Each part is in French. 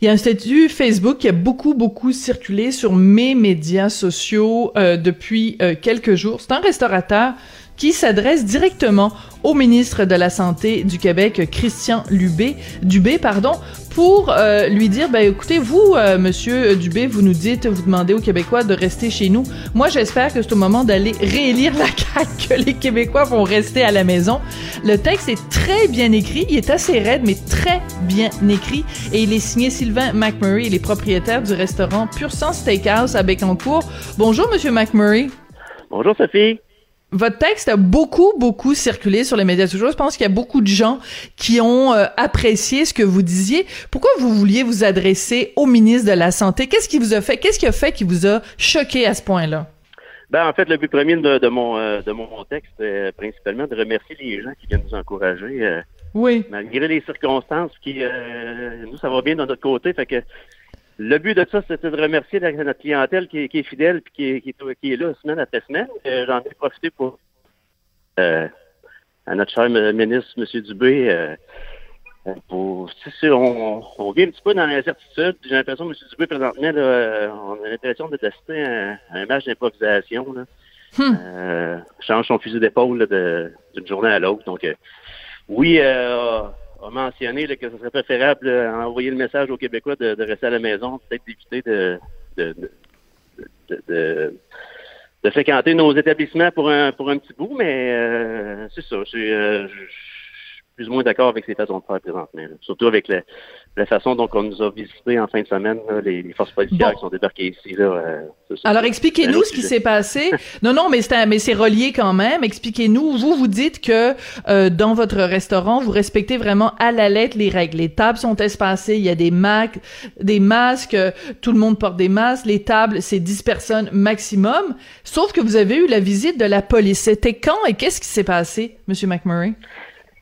Il y a un statut Facebook qui a beaucoup, beaucoup circulé sur mes médias sociaux euh, depuis euh, quelques jours. C'est un restaurateur qui s'adresse directement au ministre de la Santé du Québec, Christian Lubé, Dubé, pardon, pour euh, lui dire, ben écoutez, vous, euh, Monsieur Dubé, vous nous dites, vous demandez aux Québécois de rester chez nous. Moi, j'espère que c'est au moment d'aller réélire la CAQ que les Québécois vont rester à la maison. Le texte est très bien écrit, il est assez raide, mais très bien écrit, et il est signé Sylvain McMurray, il est propriétaire du restaurant Pur Sang Steakhouse à Bécancourt. Bonjour, Monsieur McMurray. Bonjour, Sophie. Votre texte a beaucoup, beaucoup circulé sur les médias sociaux. Je pense qu'il y a beaucoup de gens qui ont euh, apprécié ce que vous disiez. Pourquoi vous vouliez vous adresser au ministre de la Santé? Qu'est-ce qui vous a fait? Qu'est-ce qui a fait qui vous a choqué à ce point-là? Ben, en fait, le but premier de, mon, euh, de mon texte, est principalement de remercier les gens qui viennent nous encourager. Euh, oui. Malgré les circonstances qui, nous, ça va bien de notre côté. Fait que le but de ça, c'était de remercier notre clientèle qui, est fidèle et qui, est là semaine après semaine. Euh, j'en ai profité pour euh, à notre cher ministre, M. Dubé, euh, pour on, on vit un petit peu dans l'incertitude. J'ai l'impression que M. Dubé, présentement, on a l'impression de tester un, un match d'improvisation. Hmm. change son fusil d'épaule d'une journée à l'autre. Donc oui, a mentionné que ce serait préférable d'envoyer le message aux Québécois de, rester à la maison, peut-être d'éviter de de, de, fréquenter nos établissements pour un, pour un petit bout, mais euh, c'est ça. Euh, plus ou moins d'accord avec ces façons de faire présentement. Surtout avec la façon dont on nous a visité en fin de semaine, les, forces policières qui sont débarquées ici. Là, euh, Alors expliquez-nous ce qui s'est passé. non, non, mais c'est mais c'est relié quand même. Expliquez-nous. Vous vous dites que euh, dans votre restaurant, vous respectez vraiment à la lettre les règles. Les tables sont espacées, il y a des, masques, tout le monde porte des masques. Les tables, c'est 10 personnes maximum. Sauf que vous avez eu la visite de la police. C'était quand et qu'est-ce qui s'est passé, Monsieur McMurray?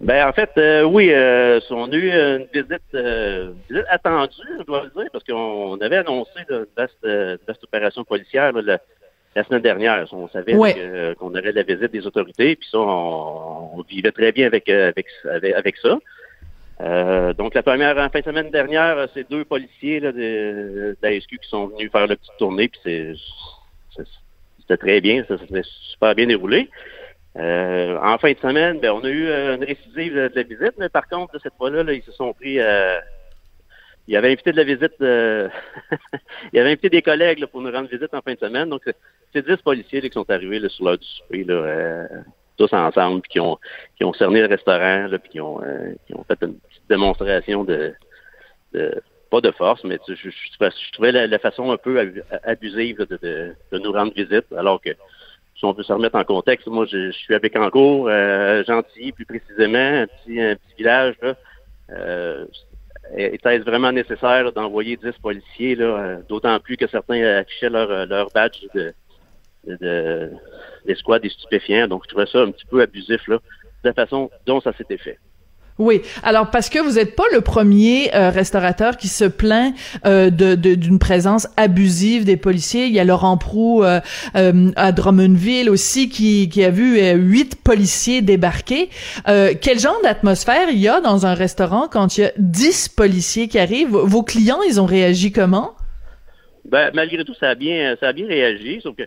Ben en fait, euh, oui, euh, on a eu une visite, euh, visite, attendue, je dois le dire, parce qu'on avait annoncé une vaste, opération policière la, semaine dernière. On savait qu'on aurait la visite des autorités, puis ça, on, vivait très bien avec avec avec, ça. donc la première en fin de semaine dernière, c'est deux policiers là, de, de qui sont venus faire la petite tournée, puis c'est c'était très bien, ça s'est super bien déroulé. Euh, en fin de semaine, ben, on a eu euh, une récidive de, la visite, mais par contre, cette fois-là, ils se sont pris. Euh, ils avaient invité de la visite. Euh, ils avaient invité des collègues pour nous rendre visite en fin de semaine. Donc, c'est dix policiers qui sont arrivés là, sur l'heure du souper, là, tous ensemble, puis qui ont qui ont cerné le restaurant, là, puis qui ont qui ont fait une petite démonstration de, de pas de force, mais je, je, trouvais la, façon un peu abusive de, de, de, nous rendre visite, alors que si on peut se remettre en contexte, moi, je, suis avec Ancourt, euh, Gentilly, plus précisément, un petit, village, là. Euh, était-ce vraiment nécessaire d'envoyer 10 policiers, là, euh, d'autant plus que certains affichaient leur, leur badge de, de, l'escouade des stupéfiants. Donc, je trouvais ça un petit peu abusif, là, de la façon dont ça s'était fait. Oui, alors parce que vous n'êtes pas le premier euh, restaurateur qui se plaint euh, de d'une présence abusive des policiers. Il y a Laurent Prou euh, à Drummondville aussi qui, qui a vu huit policiers débarquer. quel genre d'atmosphère il y a dans un restaurant quand il y a dix policiers qui arrivent? Vos clients, ils ont réagi comment? Ben malgré tout, ça a bien ça a bien réagi, sauf que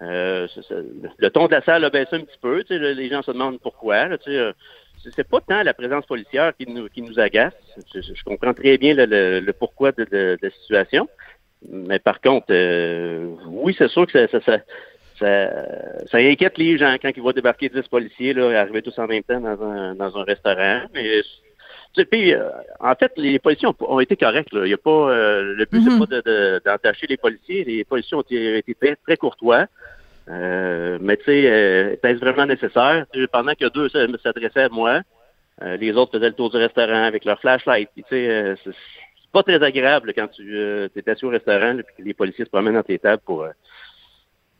le ton de la salle a baissé un petit peu. Tu sais, les gens se demandent pourquoi. tu sais, c'est pas tant la présence policière qui nous, qui nous agace. Je, comprends très bien le, pourquoi de, la situation. Mais par contre, euh, oui, c'est sûr que ça, ça, ça, inquiète les gens quand ils voient débarquer 10 policiers, là, arriver tous en même temps dans un, dans un restaurant. Mais puis, euh, en fait, les policiers ont, été corrects. Il y a pas, euh, le but, c'est mm-hmm. pas d'entacher les policiers. Les policiers ont été très, très courtois. Euh, mais tu sais, euh, est-ce vraiment nécessaire? Pendant que deux s'adressaient à moi, euh, les autres faisaient le tour du restaurant avec leur flashlight. tu sais, euh, c'est pas très agréable quand tu es assis au restaurant et que les policiers se promènent dans tes tables pour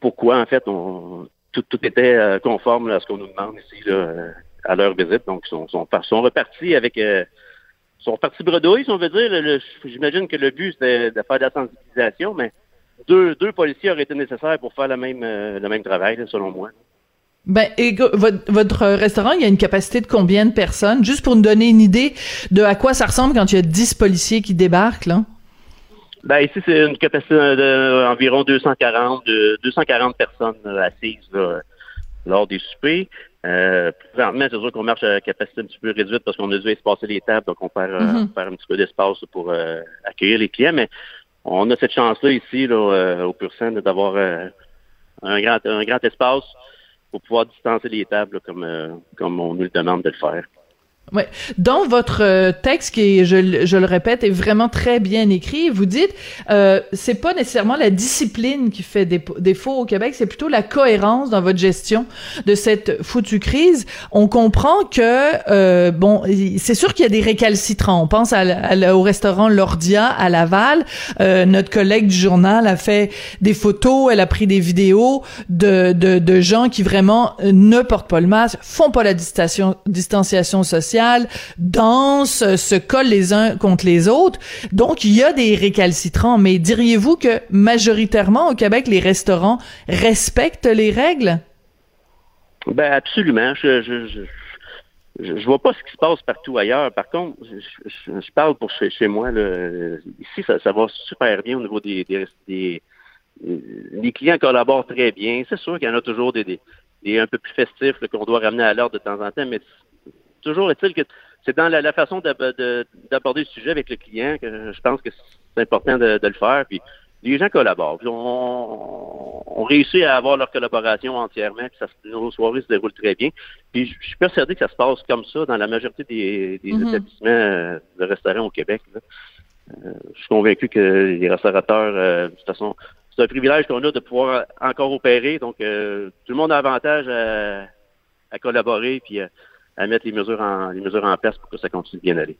pourquoi en fait on tout, tout était conforme à ce qu'on nous demande ici là, à leur visite. Donc ils sont, sont, sont repartis avec sont repartis bredouilles, si on veut dire. J'imagine que le but c'était de faire de la sensibilisation, mais deux, deux policiers auraient été nécessaires pour faire le même, euh, le même travail, selon moi. Ben, et votre, restaurant, il y a une capacité de combien de personnes? Juste pour nous donner une idée de à quoi ça ressemble quand il y a 10 policiers qui débarquent, là. Ben, ici, c'est une capacité d'environ 240, 240 personnes assises lors des soupers. Euh, présentement, c'est sûr qu'on marche à capacité un petit peu réduite parce qu'on a dû espacer les tables, donc on perd, euh, mm-hmm. un petit peu d'espace pour euh, accueillir les clients, mais on a cette chance-là ici, là, euh, au d'avoir un, grand, un grand espace pour pouvoir distancer les tables comme, comme on nous le demande de le faire. Ouais. Dans votre euh, texte, qui, je, le répète, est vraiment très bien écrit, vous dites, euh, c'est pas nécessairement la discipline qui fait défaut au Québec, c'est plutôt la cohérence dans votre gestion de cette foutue crise. On comprend que, euh, bon, c'est sûr qu'il y a des récalcitrants. On pense au restaurant Lordia à Laval. Euh, notre collègue du journal a fait des photos, elle a pris des vidéos de, de, gens qui vraiment ne portent pas le masque, font pas la distanciation sociale dansent, se collent les uns contre les autres. Donc, il y a des récalcitrants. Mais diriez-vous que majoritairement au Québec, les restaurants respectent les règles? Ben absolument. Je, je, vois pas ce qui se passe partout ailleurs. Par contre, je, parle pour chez, moi. Ici, ça, va super bien au niveau des, des, les clients collaborent très bien. C'est sûr qu'il y en a toujours des, des, un peu plus festifs qu'on doit ramener à l'ordre de temps en temps, mais toujours est-il que c'est dans la, façon d'aborder le sujet avec le client que je pense que c'est important de, le faire. Puis les gens collaborent. on, réussit à avoir leur collaboration entièrement. Puis ça, nos soirées se déroulent très bien. Puis je, suis persuadé que ça se passe comme ça dans la majorité des, mm-hmm. établissements euh, de restaurants au Québec. Euh, je suis convaincu que les restaurateurs, euh, de toute façon, c'est un privilège qu'on a de pouvoir encore opérer. Donc, tout le monde a avantage à, à collaborer puis à mettre les mesures en place pour que ça continue de bien aller.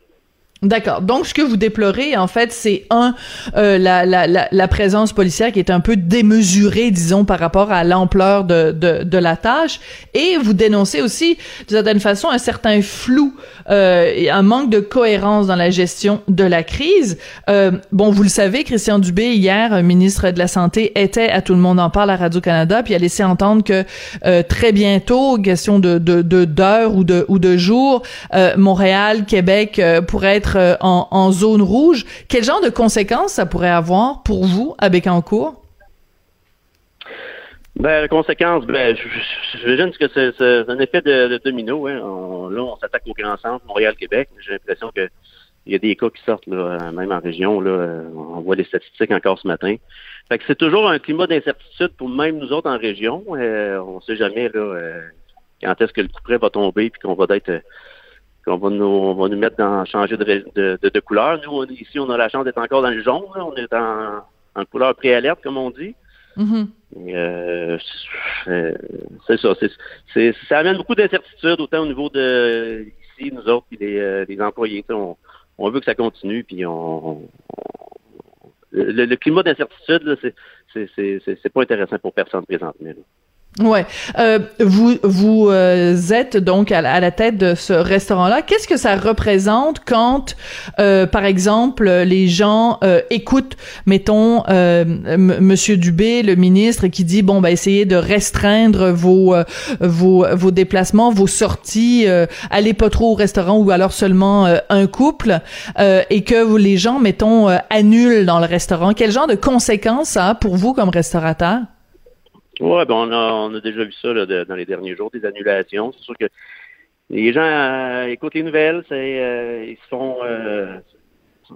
D'accord. Donc, ce que vous déplorez, en fait, c'est un euh, la, la, la, la, présence policière qui est un peu démesurée, disons, par rapport à l'ampleur de, de, de, la tâche, et vous dénoncez aussi, de certaine façon, un certain flou euh, et un manque de cohérence dans la gestion de la crise. Euh, bon, vous le savez, Christian Dubé hier, ministre de la santé, était à tout le monde en parle à Radio Canada, puis a laissé entendre que euh, très bientôt, question de de d'heures ou de ou de jours, euh, Montréal, Québec pourrait être euh, en, zone rouge. Quel genre de conséquences ça pourrait avoir pour vous à Bécancourt? Ben, la conséquence, ben, j'imagine que c'est un effet de, domino. Hein. là, on s'attaque au grand centre, Montréal-Québec. J'ai l'impression que il y a des cas qui sortent, là, même en région. Là, on voit des statistiques encore ce matin. Fait que c'est toujours un climat d'incertitude pour même nous autres en région. Euh, on ne sait jamais euh, quand est-ce que le coup près va tomber puis qu'on va être on va nous, on va nous mettre dans changer de, de, de, couleur. Nous, ici, on a la chance d'être encore dans le jaune. On est en, en couleur préalerte, comme on dit. Mm-hmm. euh, c'est ça. Ça amène beaucoup d'incertitudes, autant au niveau de ici, nous autres, puis les, euh, les employés. On, on, veut que ça continue, puis on, le, climat d'incertitude, c'est, pas intéressant pour personne présentement. Là. Ouais, euh, vous vous euh, êtes donc à la, tête de ce restaurant-là. Qu'est-ce que ça représente quand, euh, par exemple, les gens euh, écoutent, mettons, Monsieur Dubé, le ministre, qui dit bon, bah essayez de restreindre vos vos vos déplacements, vos sorties, allez pas trop au restaurant ou alors seulement un couple, et que les gens, mettons, annulent dans le restaurant. Quel genre de conséquences ça a pour vous comme restaurateur? Oui, ben on, a, on a déjà vu ça là, dans les derniers jours, des annulations. C'est sûr que les gens euh, écoutent les nouvelles, c'est, euh, ils sont, euh,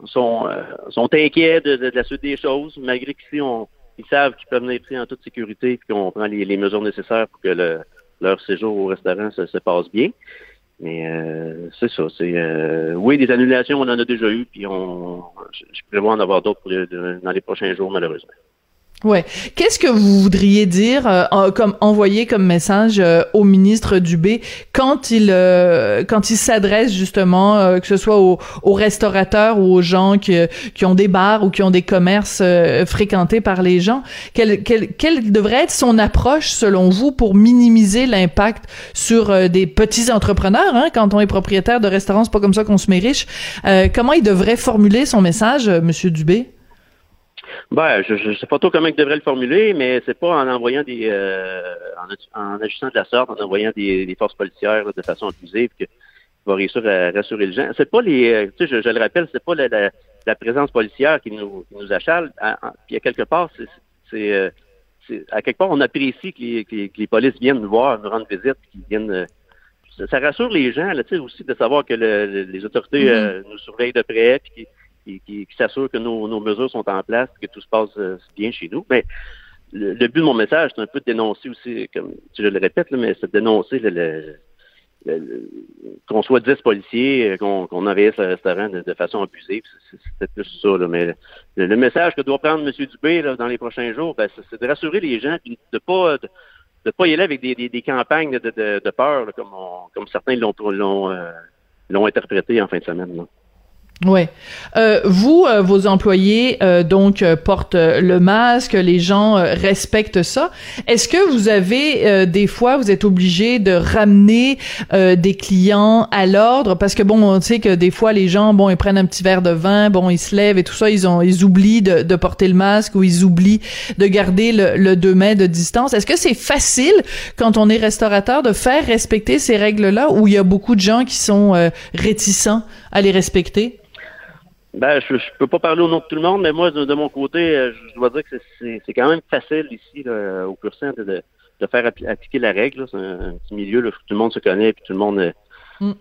sont, sont inquiets de, de, la suite des choses, malgré qu'ici, on, ils savent qu'ils peuvent venir pris en toute sécurité et qu'on prend les, les, mesures nécessaires pour que le, leur séjour au restaurant se, se passe bien. Mais c'est ça. C'est oui, des annulations, on en a déjà eu, puis on je prévois en avoir d'autres dans les prochains jours, malheureusement. Ouais. Qu'est-ce que vous voudriez dire, euh, comme envoyer comme message euh, au ministre Dubé quand il euh, quand il s'adresse justement, que ce soit aux, restaurateurs ou aux gens qui, qui ont des bars ou qui ont des commerces fréquentés par les gens, quelle, quelle, quelle devrait être son approche selon vous pour minimiser l'impact sur des petits entrepreneurs hein, Quand on est propriétaire de restaurants, c'est pas comme ça qu'on se met riche. comment il devrait formuler son message, Monsieur Dubé? Ben, je ne sais pas trop comment il devrait le formuler, mais c'est pas en envoyant des euh, en, ajustant de la sorte, en envoyant des, forces policières de façon abusive que va réussir à rassurer les gens. C'est pas les euh, tu sais, je, le rappelle, c'est pas la, présence policière qui nous, qui nous achale. puis à quelque part, c'est à quelque part, on apprécie que les, que les, polices viennent nous voir, nous rendre visite, qu'ils viennent ça, rassure les gens là, aussi de savoir que les autorités mm-hmm. nous surveillent de près puis qui, qui, s'assure que nos, mesures sont en place, que tout se passe euh, bien chez nous. Mais le, but de mon message, c'est un peu de dénoncer aussi, comme je le répète, mais c'est de dénoncer le, qu'on soit 10 policiers, euh, qu'on qu envahisse le restaurant de, façon abusive, c'est plus ça. mais le, message que doit prendre M. Dubé dans les prochains jours, ben, c'est de rassurer les gens, puis de pas de, pas y aller avec des, campagnes de, peur, comme, comme certains euh, l'ont interprété en fin de semaine. Ouais. Euh, vous, euh, vos employés, euh, donc portent le masque, les gens respectent ça. Est-ce que vous avez des fois, vous êtes obligé de ramener des clients à l'ordre? Parce que bon, on sait que des fois les gens, bon, ils prennent un petit verre de vin, bon, ils se lèvent et tout ça, ils ont, ils oublient de, de porter le masque ou ils oublient de garder le, le 2 mètres de distance. Est-ce que c'est facile quand on est restaurateur de faire respecter ces règles-là ou il y a beaucoup de gens qui sont réticents à les respecter? Ben, je, je peux pas parler au nom de tout le monde, mais moi, de, mon côté, euh, je dois dire que c'est quand même facile ici, au Cursin, de, de, faire appliquer la règle. C'est un, petit milieu, là, tout le monde se connaît, puis tout le monde... Euh, mm.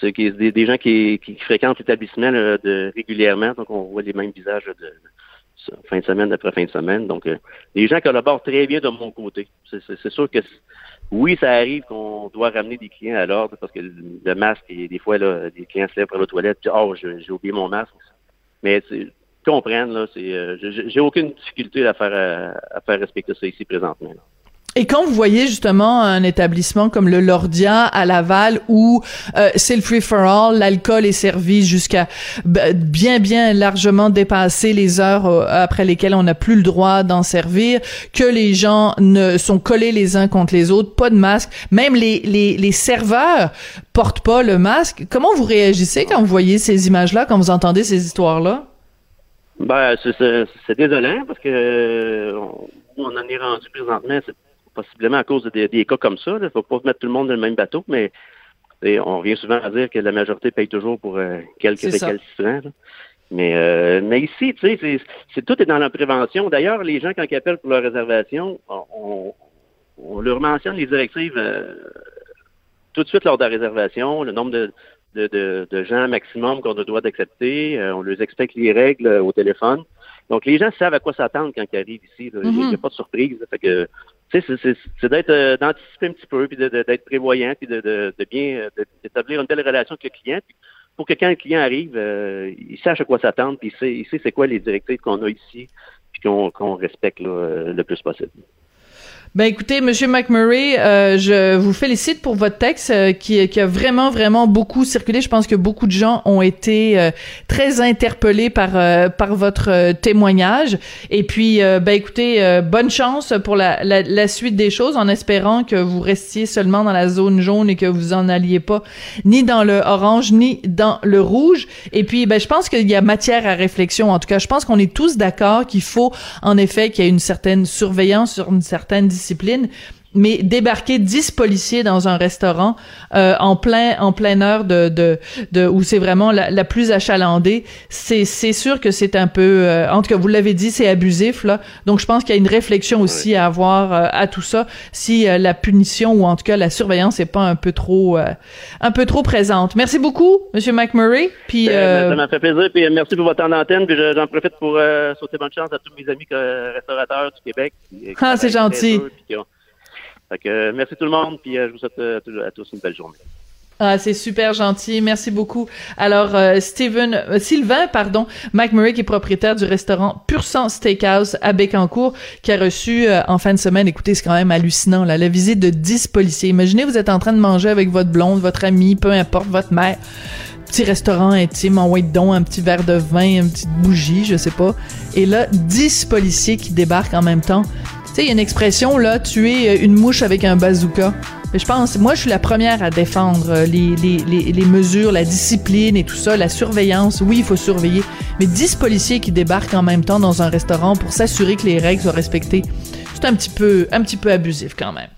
Des, des gens qui, qui fréquentent l'établissement de, régulièrement, donc on voit les mêmes visages de, fin de semaine après fin de semaine. Donc, euh, les gens collaborent très bien de mon côté. C'est sûr que oui, ça arrive qu'on doit ramener des clients à l'ordre parce que le masque, et des fois, là, des clients se lèvent pour la toilette, puis oh, j'ai oublié mon masque. Mais comprennent, là, c'est, euh, j'ai aucune difficulté à faire à, faire respecter ça ici présentement. Et quand vous voyez justement un établissement comme le Lordia à Laval où euh, c'est le free for all, l'alcool est servi jusqu'à bien bien largement dépasser les heures euh, après lesquelles on n'a plus le droit d'en servir, que les gens ne sont collés les uns contre les autres, pas de masque, même les les, les serveurs portent pas le masque. Comment vous réagissez quand vous voyez ces images-là, quand vous entendez ces histoires-là? Ben, c'est désolant parce que euh, on en est rendu présentement, possiblement à cause des, des cas comme ça. Il ne faut pas mettre tout le monde dans le même bateau, mais on revient souvent à dire que la majorité paye toujours pour euh, quelques récalcitrants. Mais, euh, mais ici, tu sais, c'est, tout est dans la prévention. D'ailleurs, les gens, quand ils appellent pour leur réservation, on, on leur mentionne les directives euh, tout de suite lors de la réservation, le nombre de, de, de, gens maximum qu'on a droit d'accepter. on leur explique les règles au téléphone. Donc, les gens savent à quoi s'attendre quand ils arrivent ici. Il n'y a mm-hmm. pas de surprise. Fait que c'est d'être euh, d'anticiper un petit peu, puis d'être prévoyant, puis de, de, de bien euh, d'établir une belle relation avec le client, pour que quand le client arrive, euh, il sache à quoi s'attendre, puis il sait, c'est quoi les directives qu'on a ici, puis qu'on respecte le plus possible. Ben écoutez, Monsieur McMurray, euh, je vous félicite pour votre texte euh, qui, qui, a vraiment vraiment beaucoup circulé. Je pense que beaucoup de gens ont été euh, très interpellés par euh, par votre témoignage. Et puis, ben écoutez, bonne chance pour la, la, la, suite des choses, en espérant que vous restiez seulement dans la zone jaune et que vous en alliez pas ni dans le orange ni dans le rouge. Et puis, ben je pense qu'il y a matière à réflexion. En tout cas, je pense qu'on est tous d'accord qu'il faut en effet qu'il y ait une certaine surveillance sur une certaine discipline mais débarquer 10 policiers dans un restaurant euh, en plein en pleine heure de, de, de où c'est vraiment la, plus achalandée, c'est c'est sûr que c'est un peu euh, en tout cas vous l'avez dit, c'est abusif là. Donc je pense qu'il y a une réflexion aussi à avoir euh, à tout ça si la punition ou en tout cas la surveillance est pas un peu trop un peu trop présente. Merci beaucoup monsieur McMurray. Puis ben, ça m'a fait plaisir puis merci pour votre temps d'antenne puis j'en profite pour souhaiter bonne chance à tous mes amis restaurateurs du Québec. ah, c'est gentil. Euh, merci tout le monde, puis euh, je vous souhaite euh, à tous une belle journée. Ah, c'est super gentil. Merci beaucoup. Alors, Steven, Sylvain, pardon, Mike Murray, qui est propriétaire du restaurant Pur Sang Steakhouse à Bécancourt, qui a reçu en fin de semaine, écoutez, c'est quand même hallucinant, la visite de 10 policiers. Imaginez, vous êtes en train de manger avec votre blonde, votre ami, peu importe, votre mère. Petit restaurant intime, en white don, un petit verre de vin, une petite bougie, je sais pas. Et là, 10 policiers qui débarquent en même temps. Tu sais, il y a une expression, là, tuer une mouche avec un bazooka. Je pense, moi, je suis la première à défendre euh, les, les, les, les, mesures, la discipline et tout ça, la surveillance. Oui, il faut surveiller. Mais 10 policiers qui débarquent en même temps dans un restaurant pour s'assurer que les règles soient respectées, c'est un petit peu, un petit peu abusif quand même.